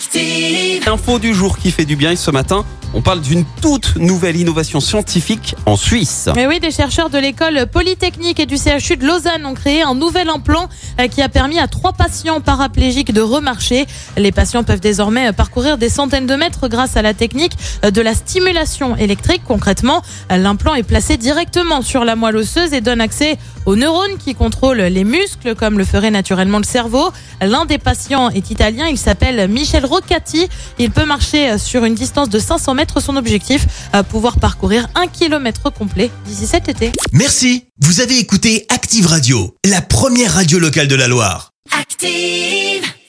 Active. Info du jour qui fait du bien et ce matin, on parle d'une toute nouvelle innovation scientifique en Suisse. Mais oui, des chercheurs de l'école polytechnique et du CHU de Lausanne ont créé un nouvel implant euh, qui a permis à trois patients paraplégiques de remarcher. Les patients peuvent désormais parcourir des centaines de mètres grâce à la technique euh, de la stimulation électrique. Concrètement, euh, l'implant est placé directement sur la moelle osseuse et donne accès aux neurones qui contrôlent les muscles comme le ferait naturellement le cerveau. L'un des patients est italien, il s'appelle Michel Roccati. Il peut marcher sur une distance de 500 mètres. Son objectif, pouvoir parcourir un kilomètre complet d'ici cet été. Merci. Vous avez écouté Active Radio, la première radio locale de la Loire. Active.